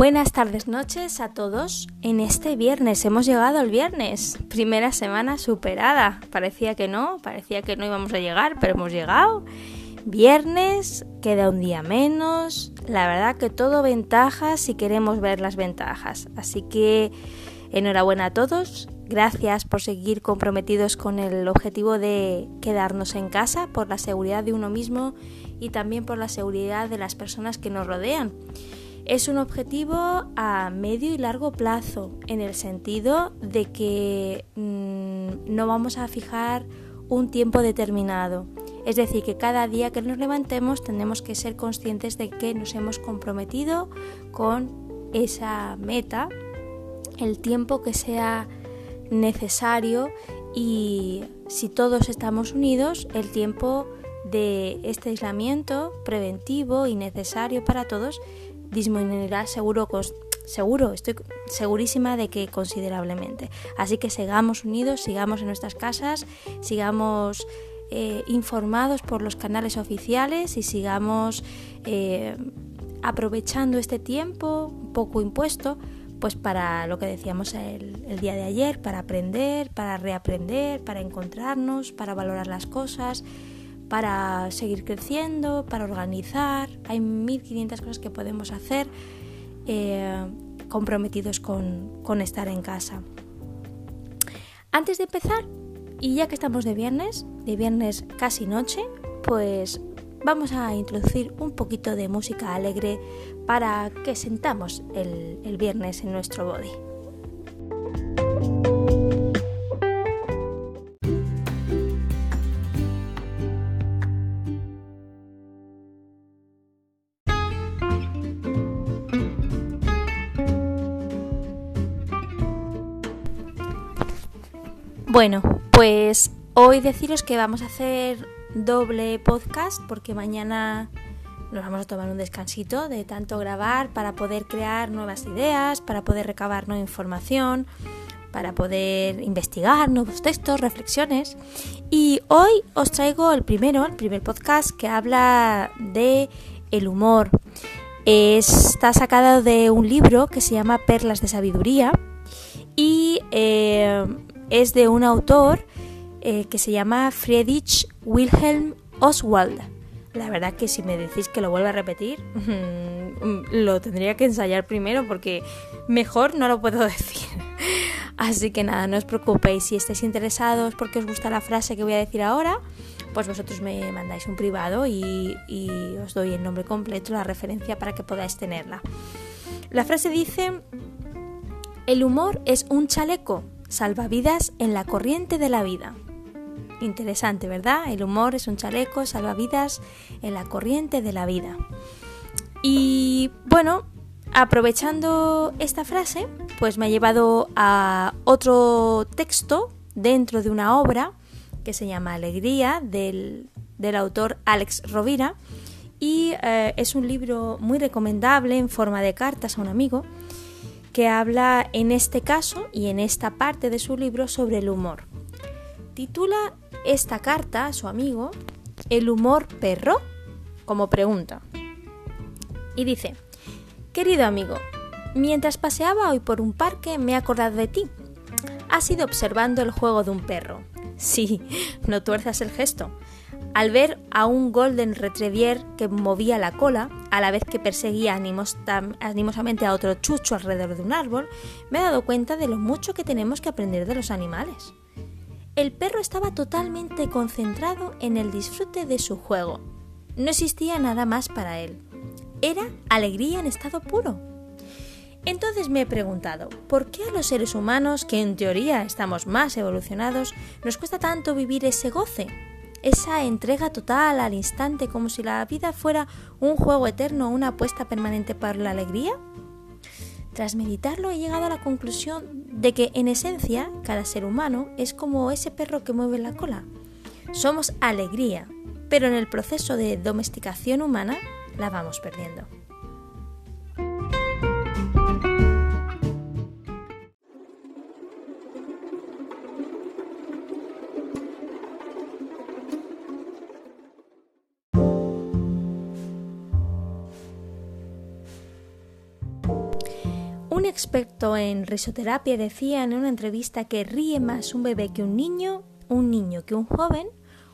Buenas tardes, noches a todos. En este viernes hemos llegado al viernes. Primera semana superada. Parecía que no, parecía que no íbamos a llegar, pero hemos llegado. Viernes, queda un día menos. La verdad que todo ventaja si queremos ver las ventajas. Así que enhorabuena a todos. Gracias por seguir comprometidos con el objetivo de quedarnos en casa por la seguridad de uno mismo y también por la seguridad de las personas que nos rodean. Es un objetivo a medio y largo plazo, en el sentido de que mm, no vamos a fijar un tiempo determinado. Es decir, que cada día que nos levantemos tenemos que ser conscientes de que nos hemos comprometido con esa meta, el tiempo que sea necesario y si todos estamos unidos, el tiempo de este aislamiento preventivo y necesario para todos disminuirá seguro, seguro, estoy segurísima de que considerablemente. Así que sigamos unidos, sigamos en nuestras casas, sigamos eh, informados por los canales oficiales y sigamos eh, aprovechando este tiempo poco impuesto pues para lo que decíamos el, el, día de ayer, para aprender, para reaprender, para encontrarnos, para valorar las cosas, para seguir creciendo, para organizar. Hay 1500 cosas que podemos hacer eh, comprometidos con, con estar en casa. Antes de empezar, y ya que estamos de viernes, de viernes casi noche, pues vamos a introducir un poquito de música alegre para que sentamos el, el viernes en nuestro body. Bueno, pues hoy deciros que vamos a hacer doble podcast porque mañana nos vamos a tomar un descansito de tanto grabar para poder crear nuevas ideas, para poder recabar nueva información, para poder investigar nuevos textos, reflexiones. Y hoy os traigo el primero, el primer podcast que habla de el humor. Está sacado de un libro que se llama Perlas de Sabiduría y eh, es de un autor eh, que se llama Friedrich Wilhelm Oswald. La verdad que si me decís que lo vuelvo a repetir, lo tendría que ensayar primero porque mejor no lo puedo decir. Así que nada, no os preocupéis. Si estáis interesados porque os gusta la frase que voy a decir ahora, pues vosotros me mandáis un privado y, y os doy el nombre completo, la referencia para que podáis tenerla. La frase dice, el humor es un chaleco salvavidas en la corriente de la vida. Interesante, ¿verdad? El humor es un chaleco salvavidas en la corriente de la vida. Y bueno, aprovechando esta frase, pues me ha llevado a otro texto dentro de una obra que se llama Alegría del, autor Alex Rovira y eh, es un libro muy recomendable en forma de cartas a un amigo que habla en este caso y en esta parte de su libro sobre el humor. Titula esta carta a su amigo ¿El humor perro? como pregunta. Y dice, Querido amigo, mientras paseaba hoy por un parque me he acordado de ti. Has ido observando el juego de un perro. Sí, no tuerzas el gesto. Al ver a un Golden Retriever que movía la cola, a la vez que perseguía animosamente a otro chucho alrededor de un árbol, me he dado cuenta de lo mucho que tenemos que aprender de los animales. El perro estaba totalmente concentrado en el disfrute de su juego. No existía nada más para él. Era alegría en estado puro. Entonces me he preguntado, ¿por qué a los seres humanos, que en teoría estamos más evolucionados, nos cuesta tanto vivir ese goce? Esa entrega total al instante como si la vida fuera un juego eterno una apuesta permanente para la alegría? Tras meditarlo he llegado a la conclusión de que en esencia cada ser humano es como ese perro que mueve la cola. Somos alegría, pero en el proceso de domesticación humana la vamos perdiendo. Experto en risoterapia decía en una entrevista que ríe más un bebé que un niño, un niño que un joven,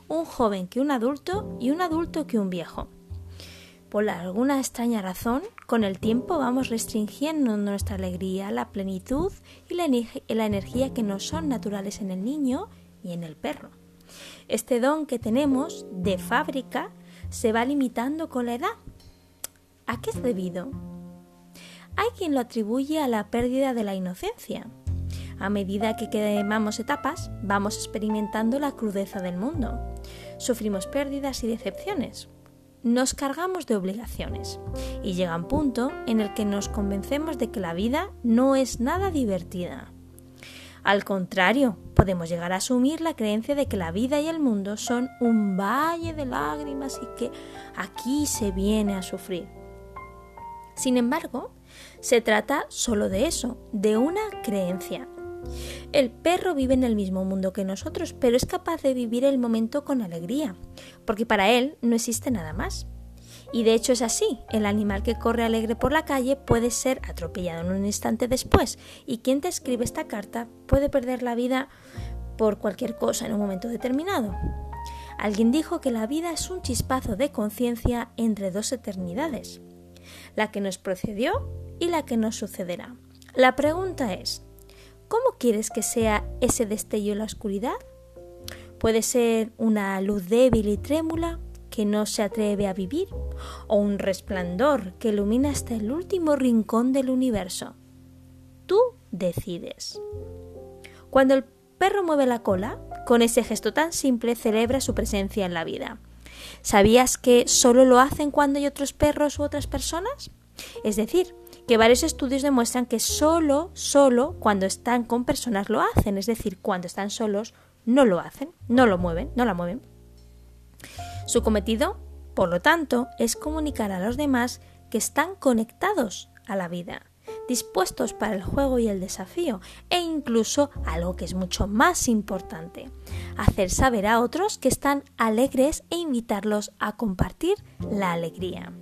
un joven que un adulto y un adulto que un viejo. Por alguna extraña razón, con el tiempo vamos restringiendo nuestra alegría, la plenitud y la, la energía que no son naturales en el niño y en el perro. Este don que tenemos de fábrica se va limitando con la edad. ¿A qué es debido? Hay quien lo atribuye a la pérdida de la inocencia. A medida que quemamos etapas, vamos experimentando la crudeza del mundo. Sufrimos pérdidas y decepciones. Nos cargamos de obligaciones y llega un punto en el que nos convencemos de que la vida no es nada divertida. Al contrario, podemos llegar a asumir la creencia de que la vida y el mundo son un valle de lágrimas y que aquí se viene a sufrir. Sin embargo, se trata solo de eso, de una creencia. El perro vive en el mismo mundo que nosotros, pero es capaz de vivir el momento con alegría, porque para él no existe nada más. Y de hecho es así, el animal que corre alegre por la calle puede ser atropellado en un instante después, y quien te escribe esta carta puede perder la vida por cualquier cosa en un momento determinado. Alguien dijo que la vida es un chispazo de conciencia entre dos eternidades, la que nos procedió y la que nos sucederá. La pregunta es, ¿cómo quieres que sea ese destello en la oscuridad? Puede ser una luz débil y trémula que no se atreve a vivir, o un resplandor que ilumina hasta el último rincón del universo. Tú decides. Cuando el perro mueve la cola, con ese gesto tan simple celebra su presencia en la vida. ¿Sabías que solo lo hacen cuando hay otros perros u otras personas? Es decir, que varios estudios demuestran que solo, solo cuando están con personas lo hacen, es decir, cuando están solos no lo hacen, no lo mueven, no la mueven. Su cometido, por lo tanto, es comunicar a los demás que están conectados a la vida, dispuestos para el juego y el desafío, e incluso algo que es mucho más importante, hacer saber a otros que están alegres e invitarlos a compartir la alegría.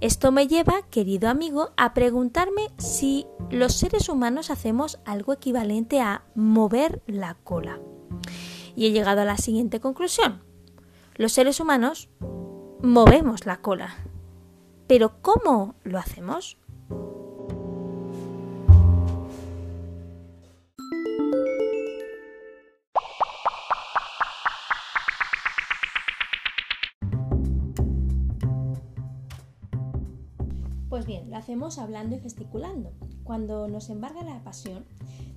Esto me lleva, querido amigo, a preguntarme si los seres humanos hacemos algo equivalente a mover la cola. Y he llegado a la siguiente conclusión. Los seres humanos movemos la cola. Pero ¿cómo lo hacemos? Hacemos hablando y gesticulando. Cuando nos embarga la pasión,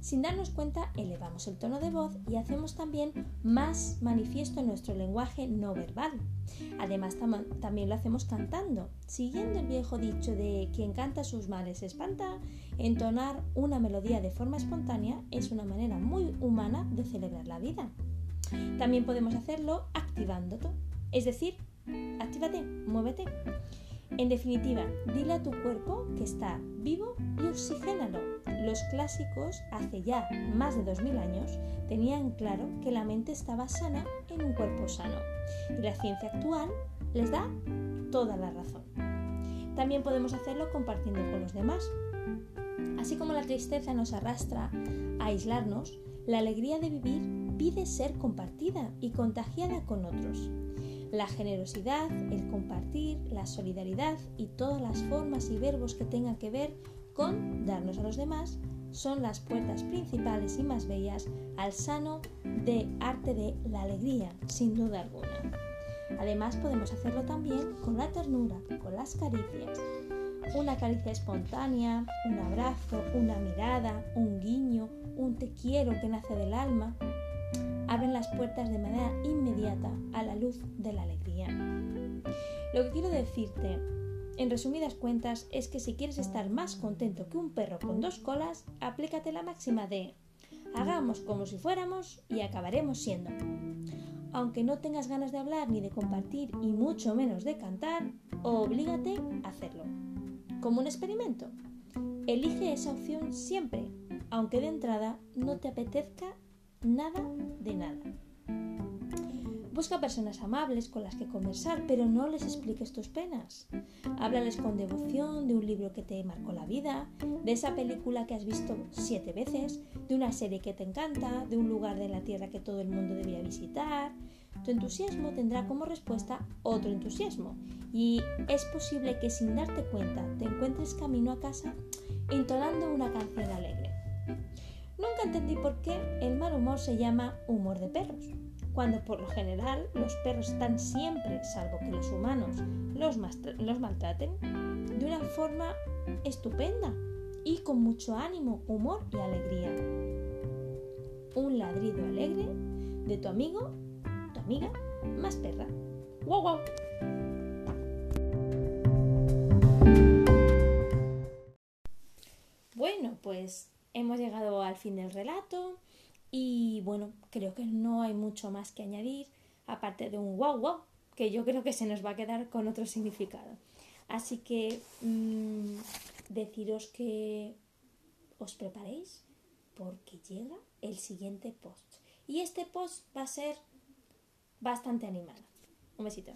sin darnos cuenta, elevamos el tono de voz y hacemos también más manifiesto nuestro lenguaje no verbal. Además, también lo hacemos cantando. Siguiendo el viejo dicho de quien canta sus males espanta, entonar una melodía de forma espontánea es una manera muy humana de celebrar la vida. También podemos hacerlo activándote, es decir, actívate, muévete. En definitiva, dile a tu cuerpo que está vivo y oxigénalo. Los clásicos, hace ya más de 2000 años, tenían claro que la mente estaba sana en un cuerpo sano. Y la ciencia actual les da toda la razón. También podemos hacerlo compartiendo con los demás. Así como la tristeza nos arrastra a aislarnos, la alegría de vivir pide ser compartida y contagiada con otros. La generosidad, el compartir, la solidaridad y todas las formas y verbos que tengan que ver con darnos a los demás son las puertas principales y más bellas al sano de arte de la alegría, sin duda alguna. Además podemos hacerlo también con la ternura, con las caricias. Una caricia espontánea, un abrazo, una mirada, un guiño, un te quiero que nace del alma, abren las puertas de manera inmediata a la luz de la alegría. Lo que quiero decirte, en resumidas cuentas, es que si quieres estar más contento que un perro con dos colas, aplícate la máxima de hagamos como si fuéramos y acabaremos siendo. Aunque no tengas ganas de hablar ni de compartir y mucho menos de cantar, oblígate a hacerlo. Como un experimento. Elige esa opción siempre, aunque de entrada no te apetezca nada de nada. Busca personas amables con las que conversar, pero no les expliques tus penas. Háblales con devoción de un libro que te marcó la vida, de esa película que has visto siete veces, de una serie que te encanta, de un lugar de la tierra que todo el mundo debería visitar. Tu entusiasmo tendrá como respuesta otro entusiasmo y es posible que sin darte cuenta te encuentres camino a casa entonando una canción alegre. Entendí por qué el mal humor se llama humor de perros cuando por lo general los perros están siempre, salvo que los humanos los, los maltraten, de una forma estupenda y con mucho ánimo, humor y alegría. Un ladrido alegre de tu amigo, tu amiga, más perra. ¡Wow, wow! Bueno, pues hemos llegado al fin del relato. Y bueno, creo que no hay mucho más que añadir, aparte de un wow wow, que yo creo que se nos va a quedar con otro significado. Así que mm, deciros que os preparéis porque llega el siguiente post. Y este post va a ser bastante animado. Un besito.